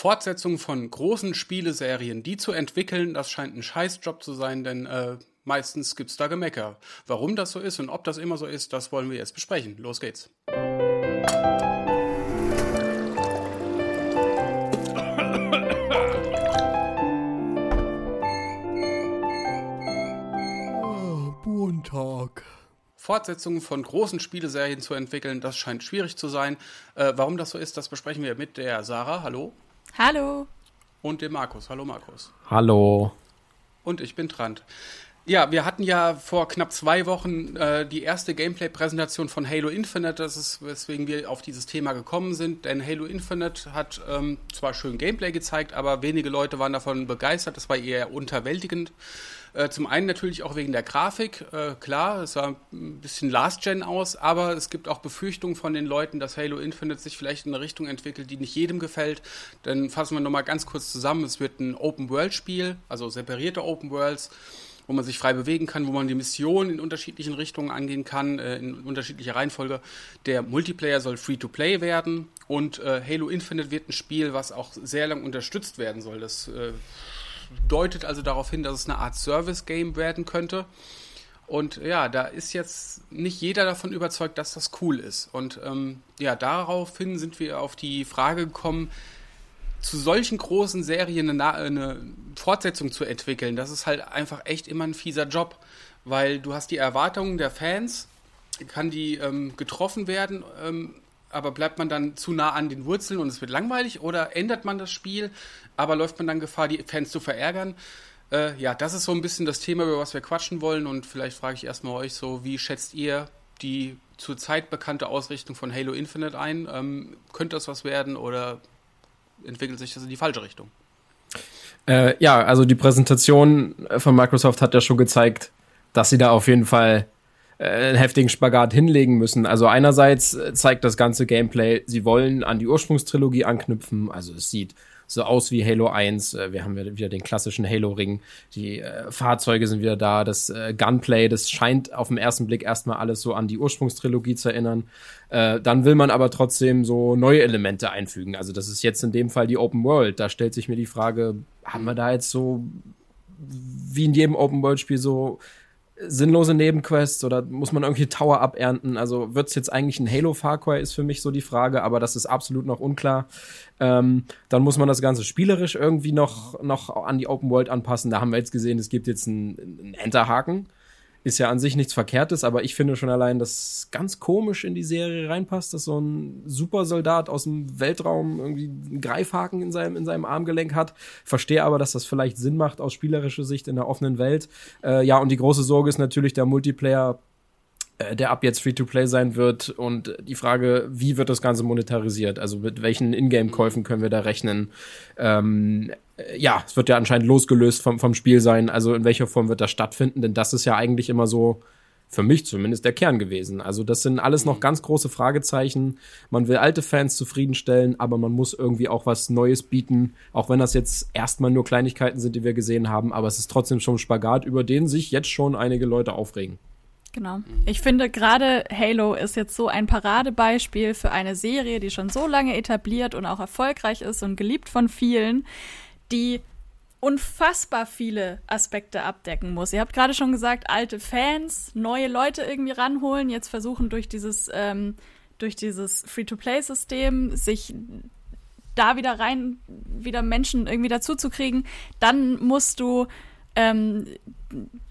Fortsetzung von großen Spieleserien, die zu entwickeln, das scheint ein Scheißjob zu sein, denn äh, meistens gibt's da Gemecker. Warum das so ist und ob das immer so ist, das wollen wir jetzt besprechen. Los geht's. Buntag. Fortsetzungen von großen Spieleserien zu entwickeln, das scheint schwierig zu sein. Äh, warum das so ist, das besprechen wir mit der Sarah. Hallo. Hallo. Und dem Markus. Hallo Markus. Hallo. Und ich bin Trant. Ja, wir hatten ja vor knapp zwei Wochen äh, die erste Gameplay-Präsentation von Halo Infinite. Das ist, weswegen wir auf dieses Thema gekommen sind. Denn Halo Infinite hat ähm, zwar schön Gameplay gezeigt, aber wenige Leute waren davon begeistert. Das war eher unterwältigend. Äh, zum einen natürlich auch wegen der Grafik. Äh, klar, es sah ein bisschen Last-Gen aus, aber es gibt auch Befürchtungen von den Leuten, dass Halo Infinite sich vielleicht in eine Richtung entwickelt, die nicht jedem gefällt. Dann fassen wir nochmal ganz kurz zusammen. Es wird ein Open-World-Spiel, also separierte Open-Worlds wo man sich frei bewegen kann, wo man die Mission in unterschiedlichen Richtungen angehen kann, äh, in unterschiedlicher Reihenfolge. Der Multiplayer soll Free-to-Play werden und äh, Halo Infinite wird ein Spiel, was auch sehr lang unterstützt werden soll. Das äh, deutet also darauf hin, dass es eine Art Service-Game werden könnte. Und ja, da ist jetzt nicht jeder davon überzeugt, dass das cool ist. Und ähm, ja, daraufhin sind wir auf die Frage gekommen, zu solchen großen Serien eine, eine, Fortsetzung zu entwickeln. Das ist halt einfach echt immer ein fieser Job, weil du hast die Erwartungen der Fans, kann die ähm, getroffen werden, ähm, aber bleibt man dann zu nah an den Wurzeln und es wird langweilig oder ändert man das Spiel, aber läuft man dann Gefahr, die Fans zu verärgern? Äh, ja, das ist so ein bisschen das Thema, über was wir quatschen wollen und vielleicht frage ich erstmal euch so, wie schätzt ihr die zurzeit bekannte Ausrichtung von Halo Infinite ein? Ähm, könnte das was werden oder entwickelt sich das in die falsche Richtung? Äh, ja, also die Präsentation von Microsoft hat ja schon gezeigt, dass sie da auf jeden Fall einen heftigen Spagat hinlegen müssen. Also einerseits zeigt das ganze Gameplay, sie wollen an die Ursprungstrilogie anknüpfen. Also es sieht so aus wie Halo 1. Äh, wir haben wieder den klassischen Halo-Ring. Die äh, Fahrzeuge sind wieder da. Das äh, Gunplay, das scheint auf den ersten Blick erstmal alles so an die Ursprungstrilogie zu erinnern. Äh, dann will man aber trotzdem so neue Elemente einfügen. Also das ist jetzt in dem Fall die Open World. Da stellt sich mir die Frage, haben wir da jetzt so wie in jedem Open World Spiel so sinnlose Nebenquests oder muss man irgendwie Tower abernten? Also wird es jetzt eigentlich ein Halo Far Cry ist für mich so die Frage, aber das ist absolut noch unklar. Ähm, dann muss man das Ganze spielerisch irgendwie noch, noch an die Open World anpassen. Da haben wir jetzt gesehen, es gibt jetzt einen, einen Enterhaken ist ja an sich nichts Verkehrtes, aber ich finde schon allein, dass ganz komisch in die Serie reinpasst, dass so ein Supersoldat aus dem Weltraum irgendwie einen Greifhaken in seinem, in seinem Armgelenk hat. Verstehe aber, dass das vielleicht Sinn macht aus spielerischer Sicht in der offenen Welt. Äh, ja, und die große Sorge ist natürlich der Multiplayer äh, der ab jetzt Free-to-Play sein wird und die Frage, wie wird das Ganze monetarisiert? Also mit welchen Ingame-Käufen können wir da rechnen? Ähm, äh, ja, es wird ja anscheinend losgelöst vom, vom Spiel sein. Also in welcher Form wird das stattfinden? Denn das ist ja eigentlich immer so, für mich zumindest, der Kern gewesen. Also das sind alles noch ganz große Fragezeichen. Man will alte Fans zufriedenstellen, aber man muss irgendwie auch was Neues bieten, auch wenn das jetzt erstmal nur Kleinigkeiten sind, die wir gesehen haben. Aber es ist trotzdem schon ein Spagat, über den sich jetzt schon einige Leute aufregen. Genau. Ich finde gerade Halo ist jetzt so ein Paradebeispiel für eine Serie, die schon so lange etabliert und auch erfolgreich ist und geliebt von vielen, die unfassbar viele Aspekte abdecken muss. Ihr habt gerade schon gesagt, alte Fans, neue Leute irgendwie ranholen, jetzt versuchen durch dieses, ähm, durch dieses Free-to-Play-System sich da wieder rein, wieder Menschen irgendwie dazu zu kriegen. Dann musst du ähm,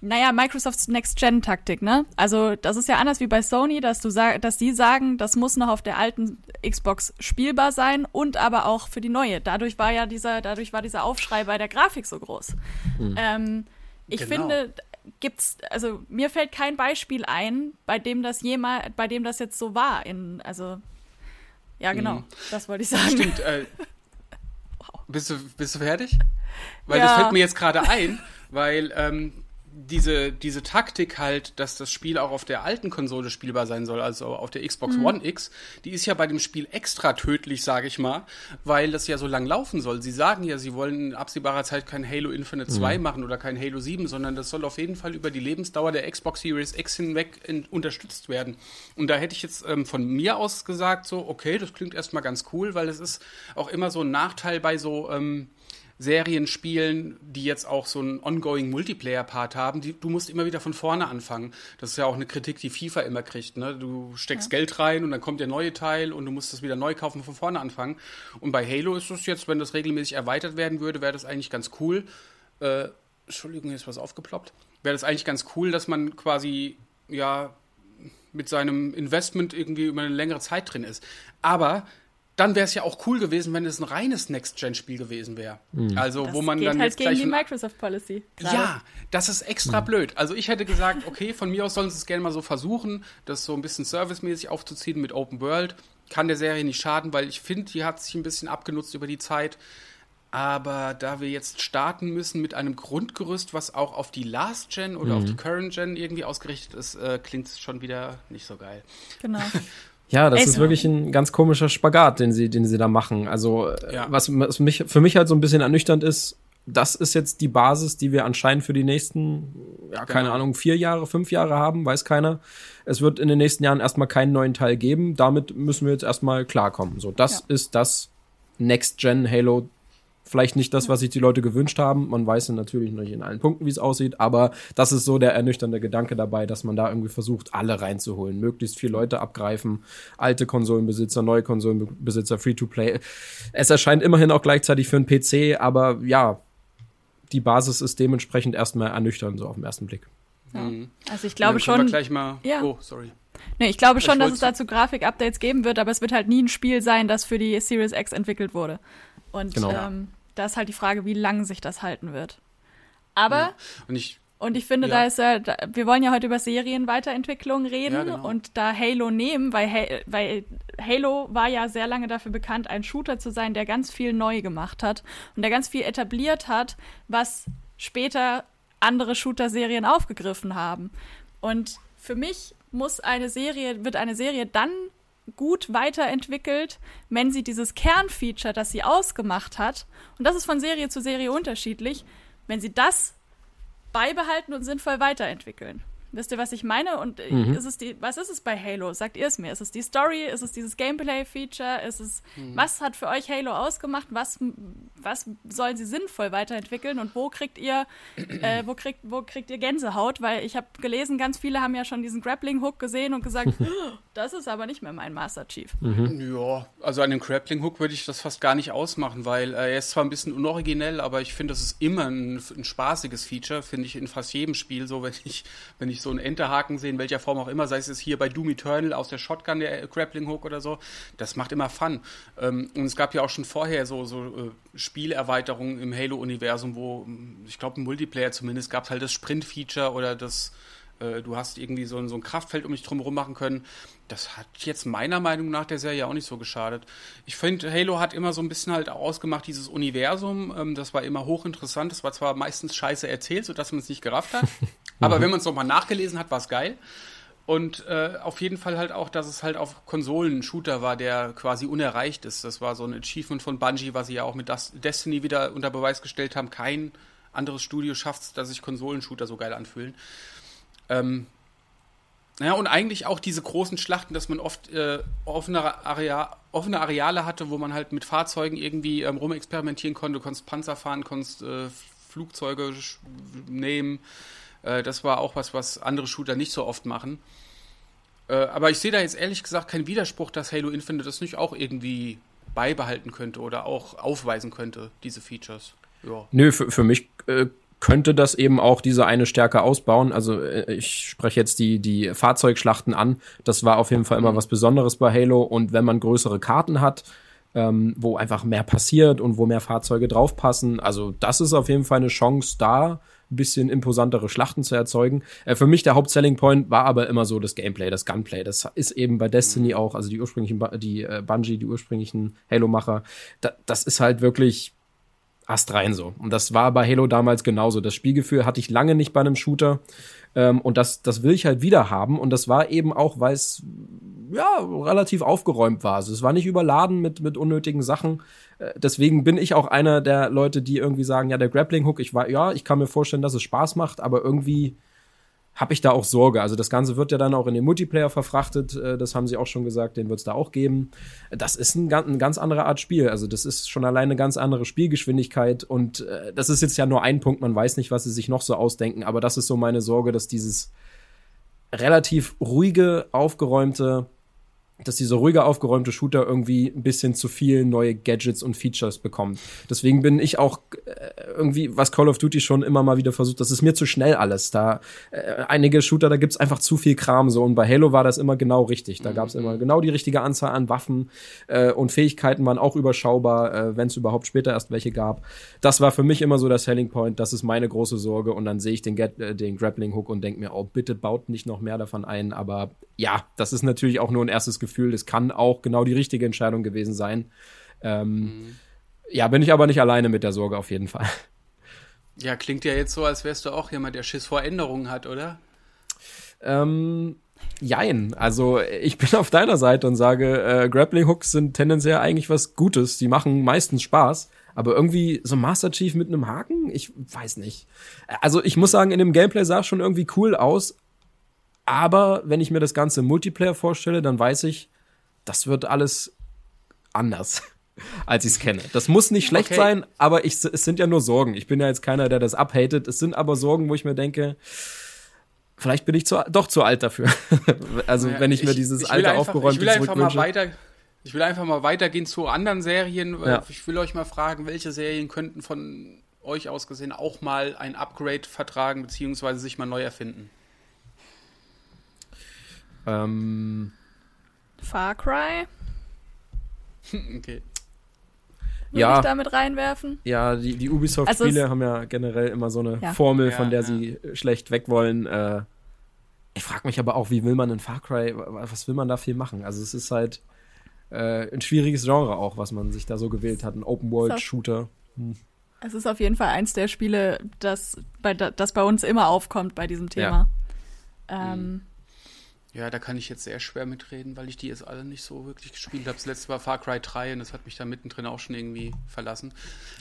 naja, Microsofts Next-Gen-Taktik, ne? Also, das ist ja anders wie bei Sony, dass du sag, dass die sagen, das muss noch auf der alten Xbox spielbar sein und aber auch für die neue. Dadurch war ja dieser, dadurch war dieser Aufschrei bei der Grafik so groß. Mhm. Ähm, ich genau. finde, gibt's, also mir fällt kein Beispiel ein, bei dem das jemals, bei dem das jetzt so war. In, also, ja, genau, mhm. das wollte ich sagen. Stimmt, äh. Bist, du, bist du fertig? Weil ja. das fällt mir jetzt gerade ein, weil ähm, diese, diese Taktik halt, dass das Spiel auch auf der alten Konsole spielbar sein soll, also auf der Xbox Mhm. One X, die ist ja bei dem Spiel extra tödlich, sage ich mal, weil das ja so lang laufen soll. Sie sagen ja, sie wollen in absehbarer Zeit kein Halo Infinite 2 machen oder kein Halo 7, sondern das soll auf jeden Fall über die Lebensdauer der Xbox Series X hinweg in, unterstützt werden. Und da hätte ich jetzt ähm, von mir aus gesagt, so, okay, das klingt erstmal ganz cool, weil es ist auch immer so ein Nachteil bei so ähm, Serienspielen, die jetzt auch so einen ongoing Multiplayer-Part haben, die, du musst immer wieder von vorne anfangen. Das ist ja auch eine Kritik, die FIFA immer kriegt. Ne? Du steckst Geld rein und dann kommt der neue Teil und du musst das wieder neu kaufen, von vorne anfangen. Und bei Halo ist es jetzt, wenn das regelmäßig erweitert werden würde, wäre das eigentlich ganz cool. Äh, Entschuldigung, hier ist was aufgeploppt. Wäre das eigentlich ganz cool, dass man quasi, ja, mit seinem Investment irgendwie über eine längere Zeit drin ist. Aber dann wäre es ja auch cool gewesen, wenn es ein reines Next-Gen-Spiel gewesen wäre. Also, Das wo man geht dann halt jetzt gegen gleich die Microsoft Policy. gerade. ja, das ist extra blöd. Also ich hätte gesagt, okay, von mir aus sollen sie es gerne mal so versuchen, das so ein bisschen servicemäßig aufzuziehen mit Open World. Kann der Serie nicht schaden, weil ich finde, die hat sich ein bisschen abgenutzt über die Zeit. Aber da wir jetzt starten müssen mit einem Grundgerüst, was auch auf die Last Gen oder auf die Current Gen irgendwie ausgerichtet ist, äh, klingt es schon wieder nicht so geil. Genau. Ja, das Ey, ist so- wirklich ein ganz komischer Spagat, den sie, den sie da machen. Also, äh, Ja. was, was mich, für mich halt so ein bisschen ernüchternd ist, das ist jetzt die Basis, die wir anscheinend für die nächsten, ja, keine Genau. Ahnung, vier Jahre, fünf Jahre haben, weiß keiner. Es wird in den nächsten Jahren erstmal keinen neuen Teil geben. Damit müssen wir jetzt erstmal klarkommen. So, das Ja. ist das Next-Gen Halo. Vielleicht nicht das, was sich die Leute gewünscht haben. Man weiß ja natürlich nicht in allen Punkten, wie es aussieht, aber das ist so der ernüchternde Gedanke dabei, dass man da irgendwie versucht, alle reinzuholen. Möglichst viele Leute abgreifen. Alte Konsolenbesitzer, neue Konsolenbesitzer, Free-to-Play. Es erscheint immerhin auch gleichzeitig für einen PC, aber ja, die Basis ist dementsprechend erstmal ernüchternd, so auf den ersten Blick. Ja. Mhm. Also ich glaube schon, gleich mal. Ja. Oh, sorry. nee, ich glaube schon, Ich dass es dazu Grafik-Updates geben wird, aber es wird halt nie ein Spiel sein, das für die Series X entwickelt wurde. Und Genau. ähm, da ist halt die Frage, wie lang sich das halten wird. Aber Ja. Und ich, Und ich finde, Ja. da ist ja, wir wollen ja heute über Serienweiterentwicklung reden Ja, genau. und da Halo nehmen, weil, Ha- weil Halo war ja sehr lange dafür bekannt, ein Shooter zu sein, der ganz viel neu gemacht hat und der ganz viel etabliert hat, was später andere Shooter-Serien aufgegriffen haben. Und für mich muss eine Serie, wird eine Serie dann gut weiterentwickelt, wenn sie dieses Kernfeature, das sie ausgemacht hat, und das ist von Serie zu Serie unterschiedlich, wenn sie das beibehalten und sinnvoll weiterentwickeln. Wisst ihr, was ich meine? Und äh, Mhm. ist es die, was ist es bei Halo? Sagt ihr es mir? Ist es die Story? Ist es dieses Gameplay-Feature? Ist es, was hat für euch Halo ausgemacht? Was, was sollen sie sinnvoll weiterentwickeln? Und wo kriegt ihr, äh, wo kriegt, wo kriegt ihr Gänsehaut? Weil ich habe gelesen, ganz viele haben ja schon diesen Grappling-Hook gesehen und gesagt, "Oh, das ist aber nicht mehr mein Master Chief. Ja, also an dem Grappling Hook würde ich das fast gar nicht ausmachen, weil äh, er ist zwar ein bisschen unoriginell, aber ich finde, das ist immer ein, ein spaßiges Feature, finde ich in fast jedem Spiel so, wenn ich, wenn ich so einen Enterhaken sehe, in welcher Form auch immer, sei es jetzt hier bei Doom Eternal aus der Shotgun, der äh, Grappling Hook oder so, das macht immer Fun. Ähm, und es gab ja auch schon vorher so, so äh, Spielerweiterungen im Halo-Universum, wo, mh, ich glaube, im Multiplayer zumindest, gab es halt das Sprint-Feature oder das äh, du hast irgendwie so, ein- so ein Kraftfeld um dich drumherum machen können. Das hat jetzt meiner Meinung nach der Serie auch nicht so geschadet. Ich finde, Halo hat immer so ein bisschen halt ausgemacht, dieses Universum. Ähm, das war immer hochinteressant. Das war zwar meistens scheiße erzählt, sodass man es nicht gerafft hat. aber wenn man es nochmal nachgelesen hat, war es geil. Und äh, auf jeden Fall halt auch, dass es halt auf Konsolen ein Shooter war, der quasi unerreicht ist. Das war so ein Achievement von Bungie, was sie ja auch mit Destiny wieder unter Beweis gestellt haben. Kein anderes Studio schafft es, dass sich Konsolenshooter so geil anfühlen. Ähm, ja, und eigentlich auch diese großen Schlachten, dass man oft äh, offene, Area offene Areale hatte, wo man halt mit Fahrzeugen irgendwie ähm, rumexperimentieren konnte, konntest Panzer fahren, konntest äh, Flugzeuge nehmen. Äh, das war auch was, was andere Shooter nicht so oft machen. Äh, aber ich sehe da jetzt ehrlich gesagt keinen Widerspruch, dass Halo Infinite das nicht auch irgendwie beibehalten könnte oder auch aufweisen könnte, diese Features. Ja. Nö, für, für mich äh, könnte das eben auch diese eine Stärke ausbauen. Also äh, ich spreche jetzt die, die Fahrzeugschlachten an. Das war auf jeden Fall immer was Besonderes bei Halo. Und wenn man größere Karten hat, ähm, wo einfach mehr passiert und wo mehr Fahrzeuge draufpassen, also das ist auf jeden Fall eine Chance da, ein bisschen imposantere Schlachten zu erzeugen. Äh, für mich der Hauptselling Point war aber immer so das Gameplay, das Gunplay. Das ist eben bei Destiny auch, also die ursprünglichen, die äh, Bungie, die ursprünglichen Halo-Macher, da, das ist halt wirklich astrein so. Und das war bei Halo damals genauso. Das Spielgefühl hatte ich lange nicht bei einem Shooter. Ähm, und das, das will ich halt wieder haben. Und das war eben auch, weil es ja relativ aufgeräumt war. Also es war nicht überladen mit, mit unnötigen Sachen. Äh, deswegen bin ich auch einer der Leute, die irgendwie sagen, ja, der Grappling Hook, ich war, ja, ich kann mir vorstellen, dass es Spaß macht, aber irgendwie habe ich da auch Sorge. Also das Ganze wird ja dann auch in den Multiplayer verfrachtet, äh, das haben sie auch schon gesagt, den wird es da auch geben. Das ist ein, eine ganz andere Art Spiel. Also das ist schon alleine eine ganz andere Spielgeschwindigkeit und äh, das ist jetzt ja nur ein Punkt, man weiß nicht, was sie sich noch so ausdenken, aber das ist so meine Sorge, dass dieses relativ ruhige, aufgeräumte dass dieser ruhige, aufgeräumte Shooter irgendwie ein bisschen zu viel neue Gadgets und Features bekommt. Deswegen bin ich auch äh, irgendwie, was Call of Duty schon immer mal wieder versucht, das ist mir zu schnell alles. Da äh, einige Shooter, da gibt's einfach zu viel Kram so. Und bei Halo war das immer genau richtig. Da gab's immer genau die richtige Anzahl an Waffen äh, und Fähigkeiten waren auch überschaubar, äh, wenn es überhaupt später erst welche gab. Das war für mich immer so der Selling Point. Das ist meine große Sorge. Und dann sehe ich den, Get äh, den Grappling Hook und denke mir, oh, bitte baut nicht noch mehr davon ein. Aber ja, das ist natürlich auch nur ein erstes Gefühl Gefühl, das kann auch genau die richtige Entscheidung gewesen sein. Ähm, mhm. Ja, bin ich aber nicht alleine mit der Sorge auf jeden Fall. Ja, klingt ja jetzt so, als wärst du auch jemand, der Schiss vor Änderungen hat, oder? Ähm, jein. Also ich bin auf deiner Seite und sage, äh, Grappling Hooks sind tendenziell eigentlich was Gutes. Die machen meistens Spaß. Aber irgendwie so Master Chief mit einem Haken? Ich weiß nicht. Also ich muss sagen, in dem Gameplay sah es schon irgendwie cool aus, aber wenn ich mir das Ganze im Multiplayer vorstelle, dann weiß ich, das wird alles anders, als ich es kenne. Das muss nicht schlecht okay. sein, aber ich, es sind ja nur Sorgen. Ich bin ja jetzt keiner, der das abhatet. Es sind aber Sorgen, wo ich mir denke, vielleicht bin ich zu, doch zu alt dafür. also ja, wenn ich, ich mir dieses ich alte aufgeräumte ich will einfach mal weiter Ich will einfach mal weitergehen zu anderen Serien. Ja. Ich will euch mal fragen, welche Serien könnten von euch aus gesehen auch mal ein Upgrade vertragen, beziehungsweise sich mal neu erfinden? Ähm, Far Cry? okay. Würde ja, ich damit reinwerfen? Ja, die, die Ubisoft-Spiele also haben ja generell immer so eine ja. Formel, von der ja, sie schlecht weg wollen. Äh, ich frage mich aber auch, wie will man in Far Cry, was will man da viel machen? Also es ist halt äh, ein schwieriges Genre auch, was man sich da so gewählt hat. Ein Open-World-Shooter. Hm. Es ist auf jeden Fall eins der Spiele, das bei, das bei uns immer aufkommt bei diesem Thema. Ähm, hm. Ja, da kann ich jetzt sehr schwer mitreden, weil ich die jetzt alle nicht so wirklich gespielt habe. Das letzte war Far Cry 3 und das hat mich da mittendrin auch schon irgendwie verlassen.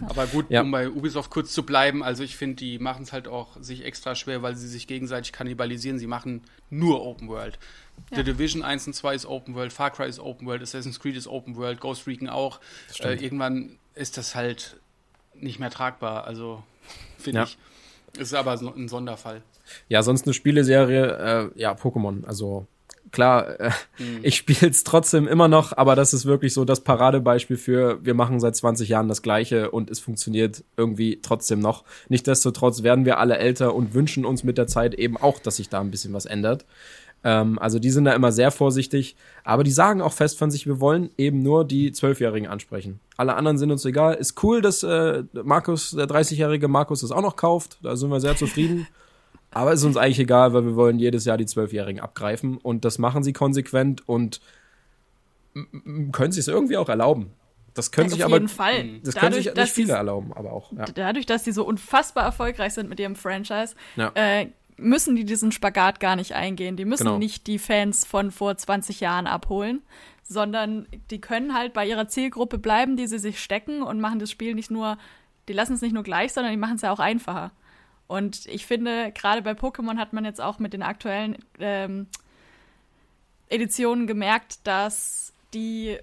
Aber gut, ja. um bei Ubisoft kurz zu bleiben, also ich finde, die machen es halt auch sich extra schwer, weil sie sich gegenseitig kannibalisieren. Sie machen nur Open World. Ja. The Division 1 und 2 ist Open World, Far Cry ist Open World, Assassin's Creed ist Open World, Ghost Recon auch. Äh, irgendwann ist das halt nicht mehr tragbar, also finde ja. ich. Ist aber ein Sonderfall. Ja, sonst eine Spieleserie, äh, ja, Pokémon. Also klar, äh, mhm. ich spiele es trotzdem immer noch, aber das ist wirklich so das Paradebeispiel für, wir machen seit 20 Jahren das Gleiche und es funktioniert irgendwie trotzdem noch. Nichtsdestotrotz werden wir alle älter und wünschen uns mit der Zeit eben auch, dass sich da ein bisschen was ändert. Ähm, also die sind da immer sehr vorsichtig, aber die sagen auch fest von sich, wir wollen eben nur die Zwölfjährigen ansprechen. Alle anderen sind uns egal. Ist cool, dass äh, Markus, der 30-jährige Markus, das auch noch kauft. Da sind wir sehr zufrieden. Aber ist uns eigentlich egal, weil wir wollen jedes Jahr die Zwölfjährigen abgreifen und das machen sie konsequent und können sich es irgendwie auch erlauben. Das können ja, sich auf aber jeden Fall. Das dadurch, können sich nicht viele erlauben, aber auch. Ja. Dadurch, dass sie so unfassbar erfolgreich sind mit ihrem Franchise, ja. äh, müssen die diesen Spagat gar nicht eingehen. Die müssen genau. nicht die Fans von vor 20 Jahren abholen, sondern die können halt bei ihrer Zielgruppe bleiben, die sie sich stecken und machen das Spiel nicht nur, die lassen es nicht nur gleich, sondern die machen es ja auch einfacher. Und ich finde, gerade bei Pokémon hat man jetzt auch mit den aktuellen ähm, Editionen gemerkt, dass die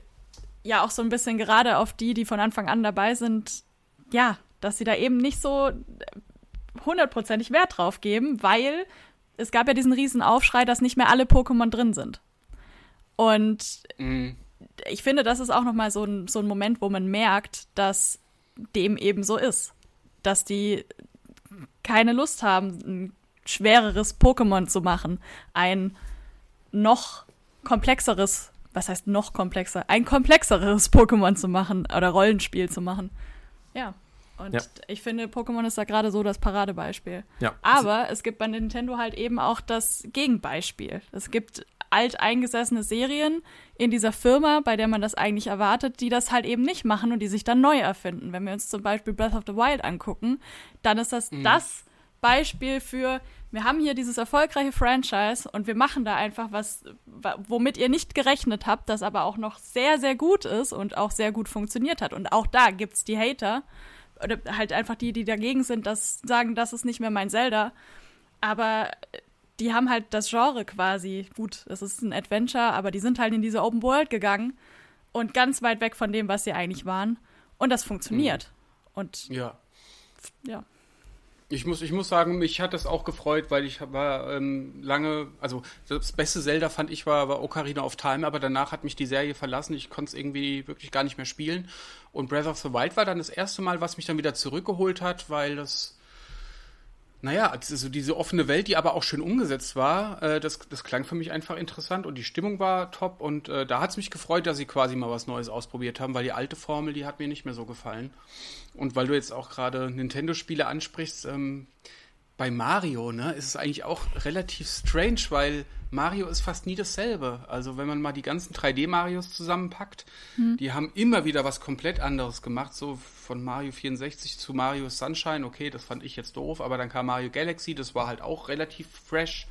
ja auch so ein bisschen gerade auf die, die von Anfang an dabei sind, ja, dass sie da eben nicht so hundertprozentig Wert drauf geben, weil es gab ja diesen riesen Aufschrei, dass nicht mehr alle Pokémon drin sind. Und mhm. ich finde, das ist auch noch mal so ein, so ein Moment, wo man merkt, dass dem eben so ist. Dass die keine Lust haben, ein schwereres Pokémon zu machen, ein noch komplexeres, was heißt noch komplexer, ein komplexeres Pokémon zu machen oder Rollenspiel zu machen. Ja. Und Ja. ich finde, Pokémon ist da gerade so das Paradebeispiel. Ja. Aber es gibt bei Nintendo halt eben auch das Gegenbeispiel. Es gibt alteingesessene Serien in dieser Firma, bei der man das eigentlich erwartet, die das halt eben nicht machen und die sich dann neu erfinden. Wenn wir uns zum Beispiel Breath of the Wild angucken, dann ist das das Beispiel für, wir haben hier dieses erfolgreiche Franchise und wir machen da einfach was, wa- womit ihr nicht gerechnet habt, das aber auch noch sehr, sehr gut ist und auch sehr gut funktioniert hat. Und auch da gibt's die Hater, oder halt einfach die, die dagegen sind, das sagen, das ist nicht mehr mein Zelda. Aber die haben halt das Genre quasi, gut, es ist ein Adventure, aber die sind halt in diese Open World gegangen und ganz weit weg von dem, was sie eigentlich waren. Und das funktioniert. Und Ja. ja. Ich muss, ich muss sagen, mich hat das auch gefreut, weil ich war ähm, lange, also das beste Zelda fand ich war, war Ocarina of Time, aber danach hat mich die Serie verlassen. Ich konnte es irgendwie wirklich gar nicht mehr spielen. Und Breath of the Wild war dann das erste Mal, was mich dann wieder zurückgeholt hat, weil das, naja, also diese offene Welt, die aber auch schön umgesetzt war, äh, das, das klang für mich einfach interessant und die Stimmung war top und äh, da hat es mich gefreut, dass sie quasi mal was Neues ausprobiert haben, weil die alte Formel, die hat mir nicht mehr so gefallen. Und weil du jetzt auch gerade Nintendo-Spiele ansprichst, ähm, bei Mario, ne, ist es eigentlich auch relativ strange, weil Mario ist fast nie dasselbe. Also wenn man mal die ganzen 3D-Marios zusammenpackt, die haben immer wieder was komplett anderes gemacht. So von Mario 64 zu Mario Sunshine, okay, das fand ich jetzt doof, aber dann kam Mario Galaxy, das war halt auch relativ fresh.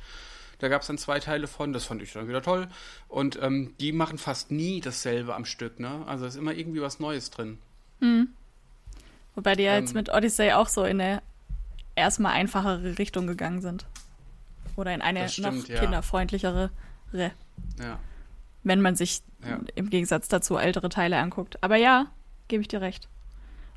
Da gab es dann zwei Teile von, das fand ich dann wieder toll. Und ähm, die machen fast nie dasselbe am Stück, ne? Also ist immer irgendwie was Neues drin. Wobei die ja jetzt Ähm. mit Odyssey auch so in eine erstmal einfachere Richtung gegangen sind. Oder in eine stimmt, noch ja. kinderfreundlichere, Ja. wenn man sich Ja. im Gegensatz dazu ältere Teile anguckt. Aber ja, gebe ich dir recht.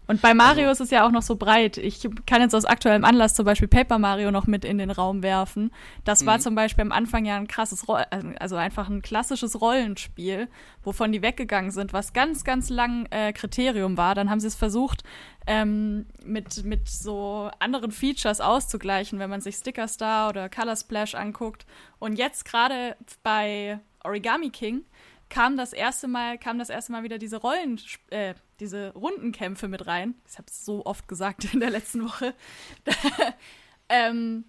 Und bei Mario Also- ist es ja auch noch so breit. Ich kann jetzt aus aktuellem Anlass zum Beispiel Paper Mario noch mit in den Raum werfen. Das war Mhm. zum Beispiel am Anfang ja ein krasses, Roll also einfach ein klassisches Rollenspiel, wovon die weggegangen sind, was ganz, ganz lang äh, Kriterium war. Dann haben sie es versucht, ähm, mit, mit so anderen Features auszugleichen, wenn man sich Sticker Star oder Color Splash anguckt. Und jetzt gerade bei Origami King kam das erste Mal, kam das erste Mal wieder diese Rollen, äh, diese Rundenkämpfe mit rein. Ich habe es so oft gesagt in der letzten Woche. ähm,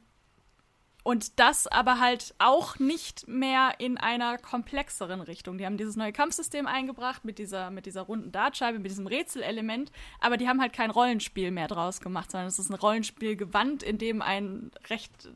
und das aber halt auch nicht mehr in einer komplexeren Richtung. Die haben dieses neue Kampfsystem eingebracht mit dieser, mit dieser runden Dartscheibe, mit diesem Rätselelement, aber die haben halt kein Rollenspiel mehr draus gemacht, sondern es ist ein Rollenspiel gewandt, in dem ein recht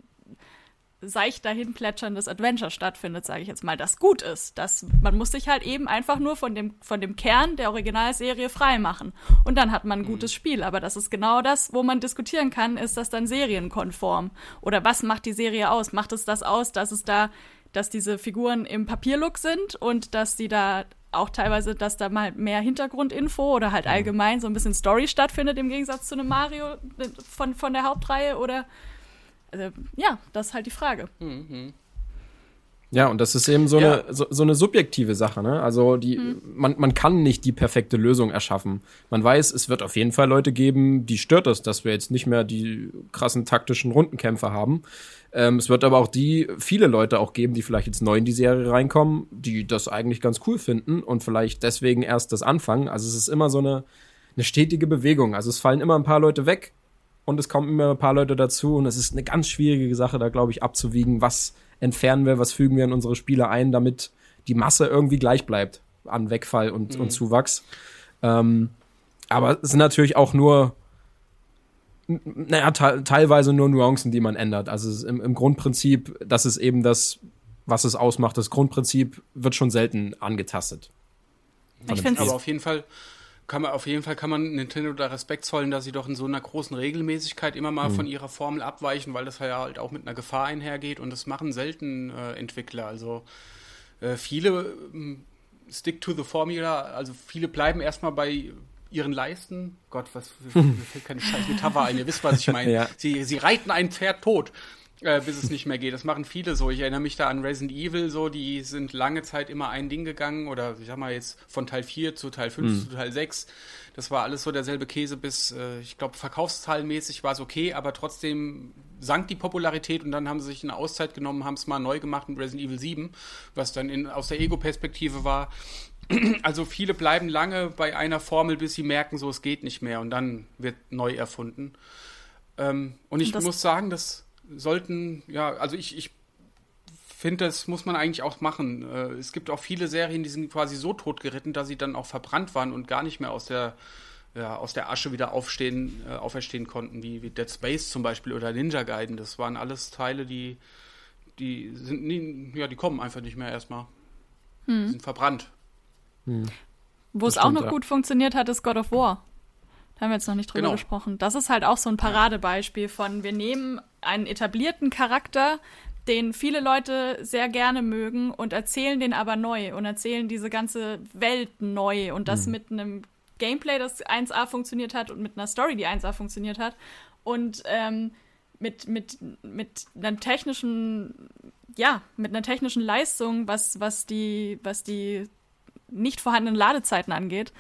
seicht dahin plätscherndes Adventure stattfindet, sage ich jetzt mal, das gut ist. Das, man muss sich halt eben einfach nur von dem, von dem Kern der Originalserie frei machen. Und dann hat man ein gutes Spiel. Aber das ist genau das, wo man diskutieren kann, ist das dann serienkonform? Oder was macht die Serie aus? Macht es das aus, dass es da, dass diese Figuren im Papierlook sind und dass die da auch teilweise, dass da mal mehr Hintergrundinfo oder halt allgemein so ein bisschen Story stattfindet im Gegensatz zu einem Mario äh, von, von der Hauptreihe oder also, ja, das ist halt die Frage. Mhm. Ja, und das ist eben so, Ja. eine, so, so eine subjektive Sache, ne? Also die, man, man kann nicht die perfekte Lösung erschaffen. Man weiß, es wird auf jeden Fall Leute geben, die stört es, dass wir jetzt nicht mehr die krassen taktischen Rundenkämpfe haben. Ähm, es wird aber auch die, viele Leute auch geben, die vielleicht jetzt neu in die Serie reinkommen, die das eigentlich ganz cool finden und vielleicht deswegen erst das anfangen. Also es ist immer so eine, eine stetige Bewegung. Also es fallen immer ein paar Leute weg und es kommen immer ein paar Leute dazu und es ist eine ganz schwierige Sache, da glaube ich abzuwiegen, was entfernen wir, was fügen wir in unsere Spiele ein, damit die Masse irgendwie gleich bleibt an Wegfall und, und Zuwachs. Ähm, aber es sind natürlich auch nur, naja, te teilweise nur Nuancen, die man ändert. Also es ist im, im Grundprinzip, das ist eben das, was es ausmacht. Das Grundprinzip wird schon selten angetastet. Ich find's- Spiel. Aber auf jeden Fall kann man auf jeden Fall kann man Nintendo da Respekt zollen, dass sie doch in so einer großen Regelmäßigkeit immer mal von ihrer Formel abweichen, weil das ja halt auch mit einer Gefahr einhergeht und das machen selten äh, Entwickler. Also äh, viele ähm, stick to the formula, also viele bleiben erstmal bei ihren Leisten. Gott, was mir fällt keine scheiß Metapher ein, ihr wisst, was ich meine. Ja. Sie, sie reiten ein Pferd tot. Äh, bis es nicht mehr geht. Das machen viele so. Ich erinnere mich da an Resident Evil, so, die sind lange Zeit immer ein Ding gegangen oder ich sag mal jetzt von Teil 4 zu Teil 5 zu Teil 6. Das war alles so derselbe Käse bis, äh, ich glaube, verkaufszahlenmäßig war es okay, aber trotzdem sank die Popularität und dann haben sie sich eine Auszeit genommen, haben es mal neu gemacht mit Resident Evil 7, was dann in, aus der Ego-Perspektive war. Also viele bleiben lange bei einer Formel, bis sie merken, so es geht nicht mehr und dann wird neu erfunden. Ähm, und ich und muss sagen, das sollten, ja, also ich, ich finde, das muss man eigentlich auch machen. Äh, es gibt auch viele Serien, die sind quasi so totgeritten, dass sie dann auch verbrannt waren und gar nicht mehr aus der, ja, aus der Asche wieder aufstehen, äh, auferstehen konnten, wie, wie Dead Space zum Beispiel oder Ninja Gaiden. Das waren alles Teile, die, die sind nie, ja, die kommen einfach nicht mehr erstmal. Hm. Die sind verbrannt. Hm. Wo es auch noch ja. gut funktioniert hat, ist God of War. Da haben wir jetzt noch nicht drüber genau. gesprochen. Das ist halt auch so ein Paradebeispiel von, wir nehmen einen etablierten Charakter, den viele Leute sehr gerne mögen und erzählen den aber neu und erzählen diese ganze Welt neu und das mhm. mit einem Gameplay, das 1A funktioniert hat und mit einer Story, die 1A funktioniert hat und ähm, mit, mit, mit einem technischen, ja, mit einer technischen Leistung, was, was die, was die nicht vorhandenen Ladezeiten angeht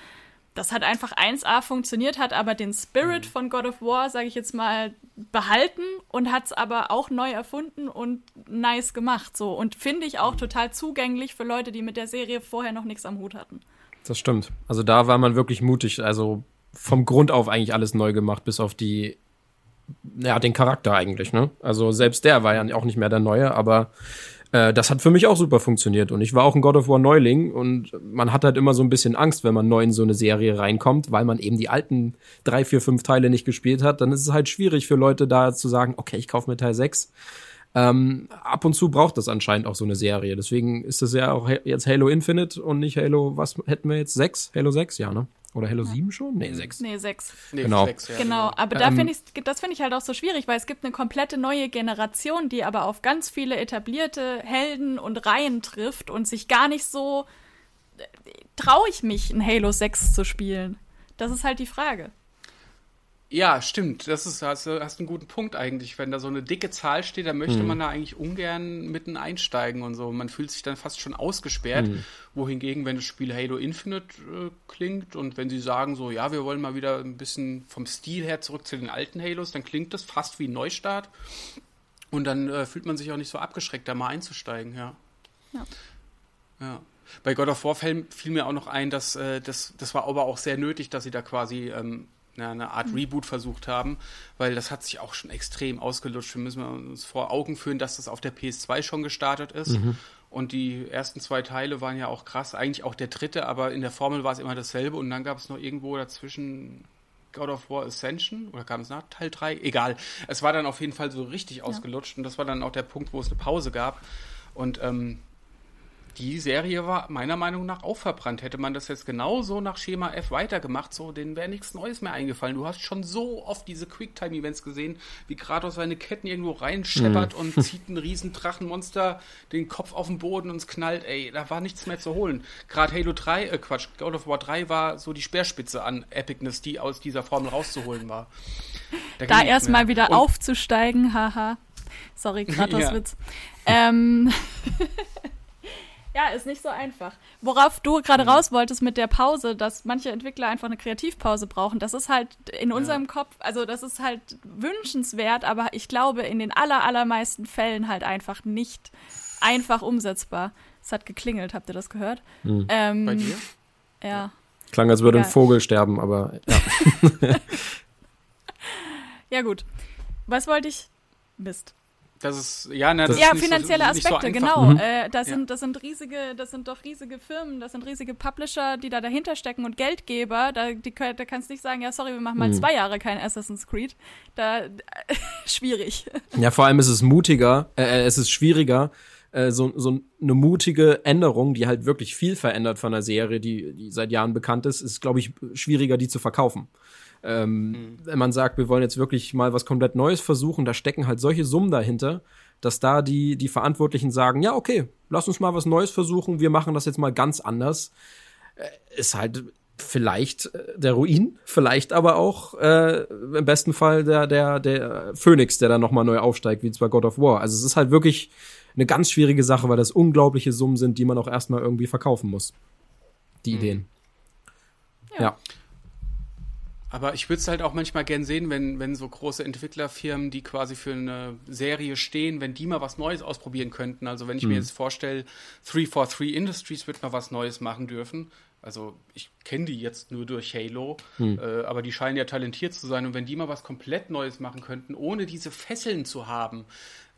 das hat einfach 1A funktioniert, hat aber den Spirit mhm. von God of War, sage ich jetzt mal, behalten und hat es aber auch neu erfunden und nice gemacht. So. Und finde ich auch mhm. total zugänglich für Leute, die mit der Serie vorher noch nichts am Hut hatten. Das stimmt. Also da war man wirklich mutig. Also vom Grund auf eigentlich alles neu gemacht, bis auf die, ja, den Charakter eigentlich, ne? Also selbst der war ja auch nicht mehr der Neue, aber äh, das hat für mich auch super funktioniert. Und ich war auch ein God of War Neuling und man hat halt immer so ein bisschen Angst, wenn man neu in so eine Serie reinkommt, weil man eben die alten drei, vier, fünf Teile nicht gespielt hat. Dann ist es halt schwierig für Leute da zu sagen, okay, ich kaufe mir Teil 6. Ähm, ab und zu braucht das anscheinend auch so eine Serie. Deswegen ist es ja auch jetzt Halo Infinite und nicht Halo, was hätten wir jetzt? 6? Halo 6, ja, ne? Oder Halo ja. 7 schon? Nee, 6. Nee, 6. Nee, genau. 6, ja, genau. genau, aber da ähm, finde ich, das finde ich halt auch so schwierig, weil es gibt eine komplette neue Generation, die aber auf ganz viele etablierte Helden und Reihen trifft und sich gar nicht so äh, traue ich mich, ein Halo 6 zu spielen. Das ist halt die Frage. Ja, stimmt. Das ist, hast, hast einen guten Punkt eigentlich. Wenn da so eine dicke Zahl steht, dann möchte mhm. man da eigentlich ungern mitten einsteigen und so. Man fühlt sich dann fast schon ausgesperrt. Mhm. Wohingegen, wenn das Spiel Halo Infinite äh, klingt und wenn sie sagen so, ja, wir wollen mal wieder ein bisschen vom Stil her zurück zu den alten Halos, dann klingt das fast wie ein Neustart. Und dann äh, fühlt man sich auch nicht so abgeschreckt, da mal einzusteigen, ja. Ja. ja. Bei God of War fiel, fiel mir auch noch ein, dass äh, das, das war aber auch sehr nötig, dass sie da quasi ähm, ja, eine Art mhm. Reboot versucht haben, weil das hat sich auch schon extrem ausgelutscht. Wir müssen uns vor Augen führen, dass das auf der PS2 schon gestartet ist. Mhm. Und die ersten zwei Teile waren ja auch krass, eigentlich auch der dritte, aber in der Formel war es immer dasselbe und dann gab es noch irgendwo dazwischen God of War Ascension oder kam es nach Teil 3? Egal. Es war dann auf jeden Fall so richtig ja. ausgelutscht und das war dann auch der Punkt, wo es eine Pause gab. Und ähm, die Serie war meiner Meinung nach auch verbrannt. Hätte man das jetzt genauso nach Schema F weitergemacht, so, denen wäre nichts Neues mehr eingefallen. Du hast schon so oft diese Quicktime-Events gesehen, wie Kratos seine Ketten irgendwo reinscheppert mhm. und zieht ein riesen Drachenmonster den Kopf auf den Boden und es knallt, ey, da war nichts mehr zu holen. Gerade Halo 3, äh Quatsch, God of War 3 war so die Speerspitze an Epicness, die aus dieser Formel rauszuholen war. Da, da erstmal wieder und aufzusteigen, haha. Sorry, Kratos-Witz. Ja. Ähm. Ja, ist nicht so einfach. Worauf du gerade mhm. raus wolltest mit der Pause, dass manche Entwickler einfach eine Kreativpause brauchen, das ist halt in unserem ja. Kopf, also das ist halt wünschenswert, aber ich glaube in den aller, allermeisten Fällen halt einfach nicht einfach umsetzbar. Es hat geklingelt, habt ihr das gehört? Mhm. Ähm, Bei dir? Ja. Klang, als würde ja. ein Vogel sterben, aber ja. ja, gut. Was wollte ich? Mist. Das ist, ja, ne, das ja, ist finanzielle so, Aspekte, so genau. Mhm. Äh, das, sind, das sind riesige, das sind doch riesige Firmen, das sind riesige Publisher, die da dahinter stecken und Geldgeber. Da, die, da kannst du nicht sagen, ja, sorry, wir machen mal mhm. zwei Jahre kein Assassin's Creed. Da, äh, schwierig. Ja, vor allem ist es mutiger, äh, äh, es ist schwieriger, äh, so, so eine mutige Änderung, die halt wirklich viel verändert von einer Serie, die, die seit Jahren bekannt ist, ist, glaube ich, schwieriger, die zu verkaufen. Ähm, mhm. Wenn man sagt, wir wollen jetzt wirklich mal was komplett Neues versuchen, da stecken halt solche Summen dahinter, dass da die, die Verantwortlichen sagen, ja, okay, lass uns mal was Neues versuchen, wir machen das jetzt mal ganz anders. Äh, ist halt vielleicht äh, der Ruin, vielleicht aber auch äh, im besten Fall der, der, der Phoenix, der dann nochmal neu aufsteigt, wie zwar God of War. Also es ist halt wirklich eine ganz schwierige Sache, weil das unglaubliche Summen sind, die man auch erstmal irgendwie verkaufen muss. Die mhm. Ideen. ja. ja. Aber ich würde es halt auch manchmal gern sehen, wenn, wenn so große Entwicklerfirmen, die quasi für eine Serie stehen, wenn die mal was Neues ausprobieren könnten. Also wenn ich mhm. mir jetzt vorstelle, 343 Industries wird mal was Neues machen dürfen. Also ich kenne die jetzt nur durch Halo, mhm. äh, aber die scheinen ja talentiert zu sein. Und wenn die mal was komplett Neues machen könnten, ohne diese Fesseln zu haben,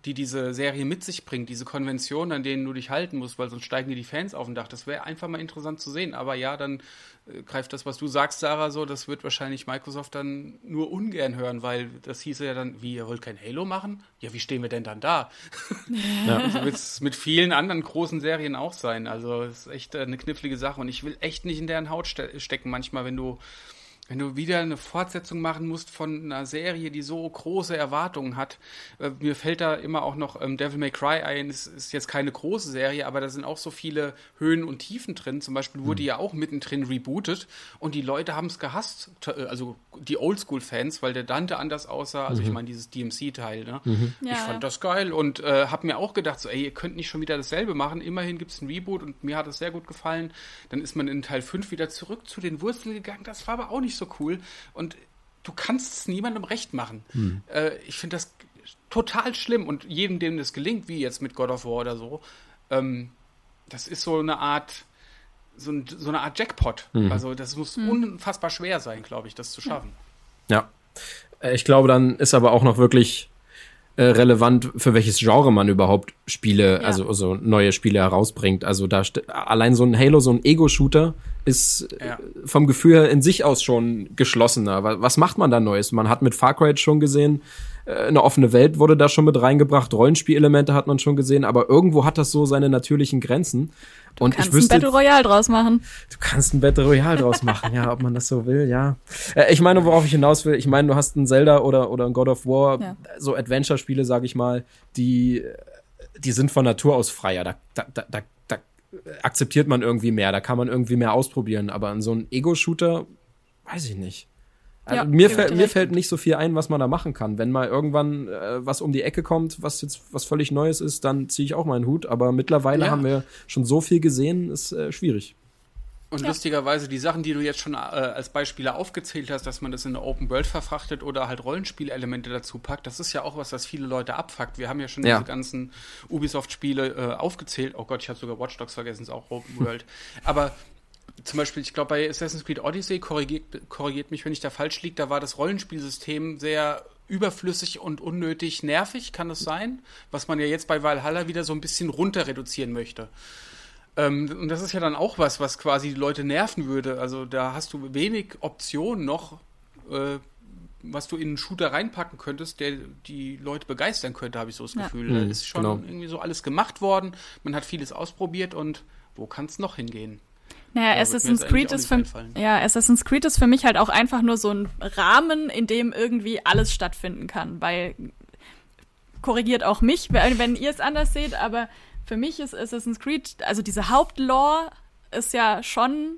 die diese Serie mit sich bringt, diese Konventionen, an denen du dich halten musst, weil sonst steigen dir die Fans auf den Dach. Das wäre einfach mal interessant zu sehen. Aber ja, dann äh, greift das, was du sagst, Sarah, so, das wird wahrscheinlich Microsoft dann nur ungern hören, weil das hieße ja dann, wie, ihr wollt kein Halo machen? Ja, wie stehen wir denn dann da? Ja. so wird es mit vielen anderen großen Serien auch sein. Also, es ist echt eine knifflige Sache und ich will echt nicht in deren Haut ste stecken manchmal, wenn du wenn du wieder eine Fortsetzung machen musst von einer Serie, die so große Erwartungen hat. Äh, mir fällt da immer auch noch ähm, Devil May Cry ein. Es ist jetzt keine große Serie, aber da sind auch so viele Höhen und Tiefen drin. Zum Beispiel wurde mhm. ja auch mittendrin rebootet und die Leute haben es gehasst. Äh, also die Oldschool-Fans, weil der Dante anders aussah. Also mhm. ich meine dieses DMC-Teil. Ne? Mhm. Ja. Ich fand das geil und äh, habe mir auch gedacht, so, ey, ihr könnt nicht schon wieder dasselbe machen. Immerhin gibt es ein Reboot und mir hat es sehr gut gefallen. Dann ist man in Teil 5 wieder zurück zu den Wurzeln gegangen. Das war aber auch nicht nicht so cool und du kannst es niemandem recht machen. Hm. Äh, ich finde das total schlimm und jedem, dem das gelingt, wie jetzt mit God of War oder so, ähm, das ist so eine Art, so, ein, so eine Art Jackpot. Mhm. Also das muss mhm. unfassbar schwer sein, glaube ich, das zu schaffen. Ja. Äh, ich glaube, dann ist aber auch noch wirklich äh, relevant, für welches Genre man überhaupt Spiele, ja. also, also neue Spiele herausbringt. Also da allein so ein Halo, so ein Ego-Shooter ist ja. vom Gefühl her in sich aus schon geschlossener. Was macht man da Neues? Man hat mit Far Cry schon gesehen, äh, eine offene Welt wurde da schon mit reingebracht, Rollenspielelemente hat man schon gesehen, aber irgendwo hat das so seine natürlichen Grenzen. Du und kannst ich wüsste, ein Battle Royale draus machen. Du kannst ein Battle Royale draus machen, ja, ob man das so will, ja. Äh, ich meine, worauf ich hinaus will, ich meine, du hast ein Zelda oder, oder ein God of War, ja. so Adventure-Spiele, sag ich mal, die, die sind von Natur aus freier. Da, da, da akzeptiert man irgendwie mehr, da kann man irgendwie mehr ausprobieren, aber in so einem Ego-Shooter, weiß ich nicht. Also ja, mir, fällt, mir fällt nicht so viel ein, was man da machen kann. Wenn mal irgendwann äh, was um die Ecke kommt, was jetzt was völlig Neues ist, dann ziehe ich auch meinen Hut. Aber mittlerweile ja. haben wir schon so viel gesehen, ist äh, schwierig. Und ja. lustigerweise, die Sachen, die du jetzt schon äh, als Beispiele aufgezählt hast, dass man das in eine Open World verfrachtet oder halt Rollenspielelemente dazu packt, das ist ja auch was, was viele Leute abfuckt. Wir haben ja schon ja. diese ganzen Ubisoft-Spiele äh, aufgezählt. Oh Gott, ich habe sogar Watch Dogs vergessen, ist auch Open World. Aber zum Beispiel, ich glaube, bei Assassin's Creed Odyssey, korrigiert, korrigiert mich, wenn ich da falsch liege, da war das Rollenspielsystem sehr überflüssig und unnötig nervig, kann das sein? Was man ja jetzt bei Valhalla wieder so ein bisschen runter reduzieren möchte. Ähm, und das ist ja dann auch was, was quasi die Leute nerven würde. Also da hast du wenig Optionen noch, äh, was du in einen Shooter reinpacken könntest, der die Leute begeistern könnte, habe ich so das Gefühl. Ja. Da mhm, ist schon genau. irgendwie so alles gemacht worden. Man hat vieles ausprobiert und wo kann es noch hingehen? Naja, Assassin's Creed ist für ja, Assassin's Creed ist für mich halt auch einfach nur so ein Rahmen, in dem irgendwie alles stattfinden kann. Weil korrigiert auch mich, wenn ihr es anders seht, aber für mich ist Assassin's Creed, also diese Hauptlore ist ja schon,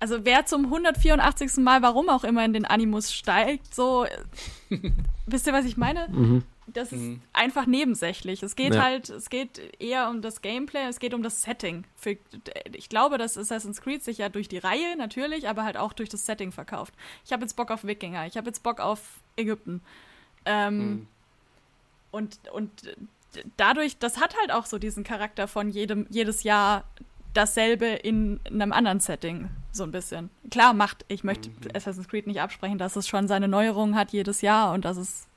also wer zum 184. Mal, warum auch immer in den Animus steigt, so, wisst ihr, was ich meine? Mhm das ist mhm. einfach nebensächlich. Es geht ja. halt, es geht eher um das Gameplay, es geht um das Setting. Für, ich glaube, dass Assassin's Creed sich ja durch die Reihe natürlich, aber halt auch durch das Setting verkauft. Ich habe jetzt Bock auf Wikinger, ich habe jetzt Bock auf Ägypten. Ähm, mhm. Und, und dadurch, das hat halt auch so diesen Charakter von jedem, jedes Jahr dasselbe in, in einem anderen Setting, so ein bisschen. Klar, macht, ich möchte mhm. Assassin's Creed nicht absprechen, dass es schon seine Neuerungen hat jedes Jahr und dass es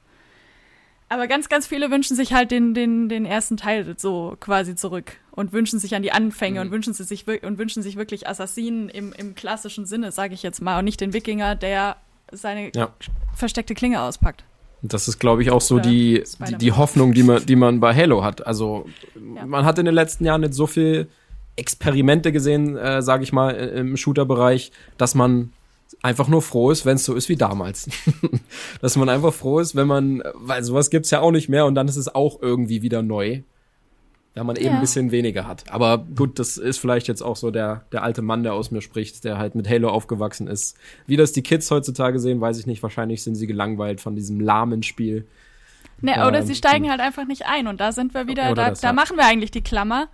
aber ganz, ganz viele wünschen sich halt den, den, den ersten Teil so quasi zurück und wünschen sich an die Anfänge mhm. und wünschen sich und wünschen sich wirklich Assassinen im, im klassischen Sinne, sage ich jetzt mal, und nicht den Wikinger, der seine ja. versteckte Klinge auspackt. Das ist, glaube ich, auch so die, die, die, Hoffnung, die man, die man bei Halo hat. Also ja. man hat in den letzten Jahren nicht so viel Experimente gesehen, äh, sage ich mal, im Shooter-Bereich, dass man einfach nur froh ist, wenn es so ist wie damals. Dass man einfach froh ist, wenn man, weil sowas gibt's ja auch nicht mehr und dann ist es auch irgendwie wieder neu. Da man eben ja. ein bisschen weniger hat. Aber gut, das ist vielleicht jetzt auch so der, der alte Mann, der aus mir spricht, der halt mit Halo aufgewachsen ist. Wie das die Kids heutzutage sehen, weiß ich nicht. Wahrscheinlich sind sie gelangweilt von diesem lahmen Spiel. Ne, oder ähm, sie steigen halt einfach nicht ein. Und da sind wir wieder, da, das, da ja. machen wir eigentlich die Klammer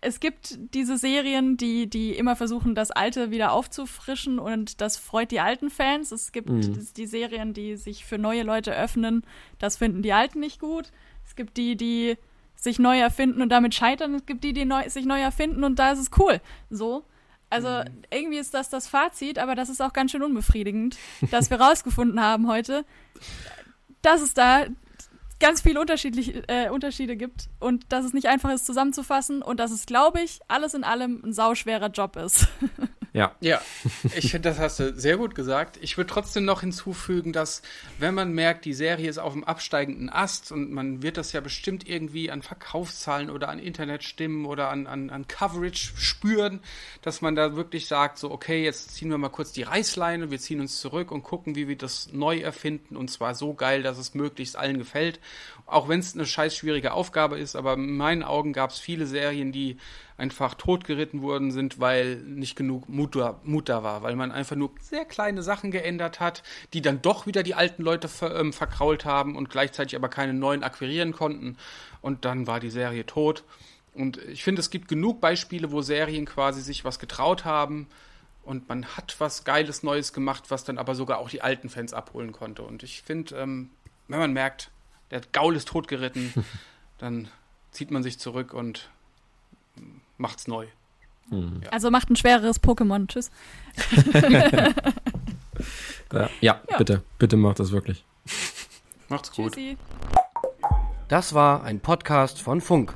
es gibt diese Serien, die, die immer versuchen, das Alte wieder aufzufrischen und das freut die alten Fans. Es gibt Mhm. die Serien, die sich für neue Leute öffnen. Das finden die Alten nicht gut. Es gibt die, die sich neu erfinden und damit scheitern. Es gibt die, die neu, sich neu erfinden und da ist es cool. So. Also irgendwie ist das das Fazit, aber das ist auch ganz schön unbefriedigend, dass wir rausgefunden haben heute, dass es da ganz viele unterschiedliche äh, Unterschiede gibt und dass es nicht einfach ist zusammenzufassen und dass es, glaube ich, alles in allem ein sauschwerer Job ist. Ja. Ja, ich finde, das hast du sehr gut gesagt. Ich würde trotzdem noch hinzufügen, dass wenn man merkt, die Serie ist auf dem absteigenden Ast und man wird das ja bestimmt irgendwie an Verkaufszahlen oder an Internetstimmen oder an, an, an Coverage spüren, dass man da wirklich sagt, so, okay, jetzt ziehen wir mal kurz die Reißleine, wir ziehen uns zurück und gucken, wie wir das neu erfinden und zwar so geil, dass es möglichst allen gefällt. Auch wenn es eine scheiß schwierige Aufgabe ist, aber in meinen Augen gab es viele Serien, die einfach totgeritten worden sind, weil nicht genug Mut da, Mut da war, weil man einfach nur sehr kleine Sachen geändert hat, die dann doch wieder die alten Leute ver, ähm, verkrault haben und gleichzeitig aber keine neuen akquirieren konnten. Und dann war die Serie tot. Und ich finde, es gibt genug Beispiele, wo Serien quasi sich was getraut haben und man hat was Geiles Neues gemacht, was dann aber sogar auch die alten Fans abholen konnte. Und ich finde, ähm, wenn man merkt, der Gaul ist totgeritten, dann zieht man sich zurück und macht's neu. Also macht ein schwereres Pokémon. Tschüss. Ja, ja, Ja. bitte, bitte macht das wirklich. Macht's gut. Tschüssi. Das war ein Podcast von Funk.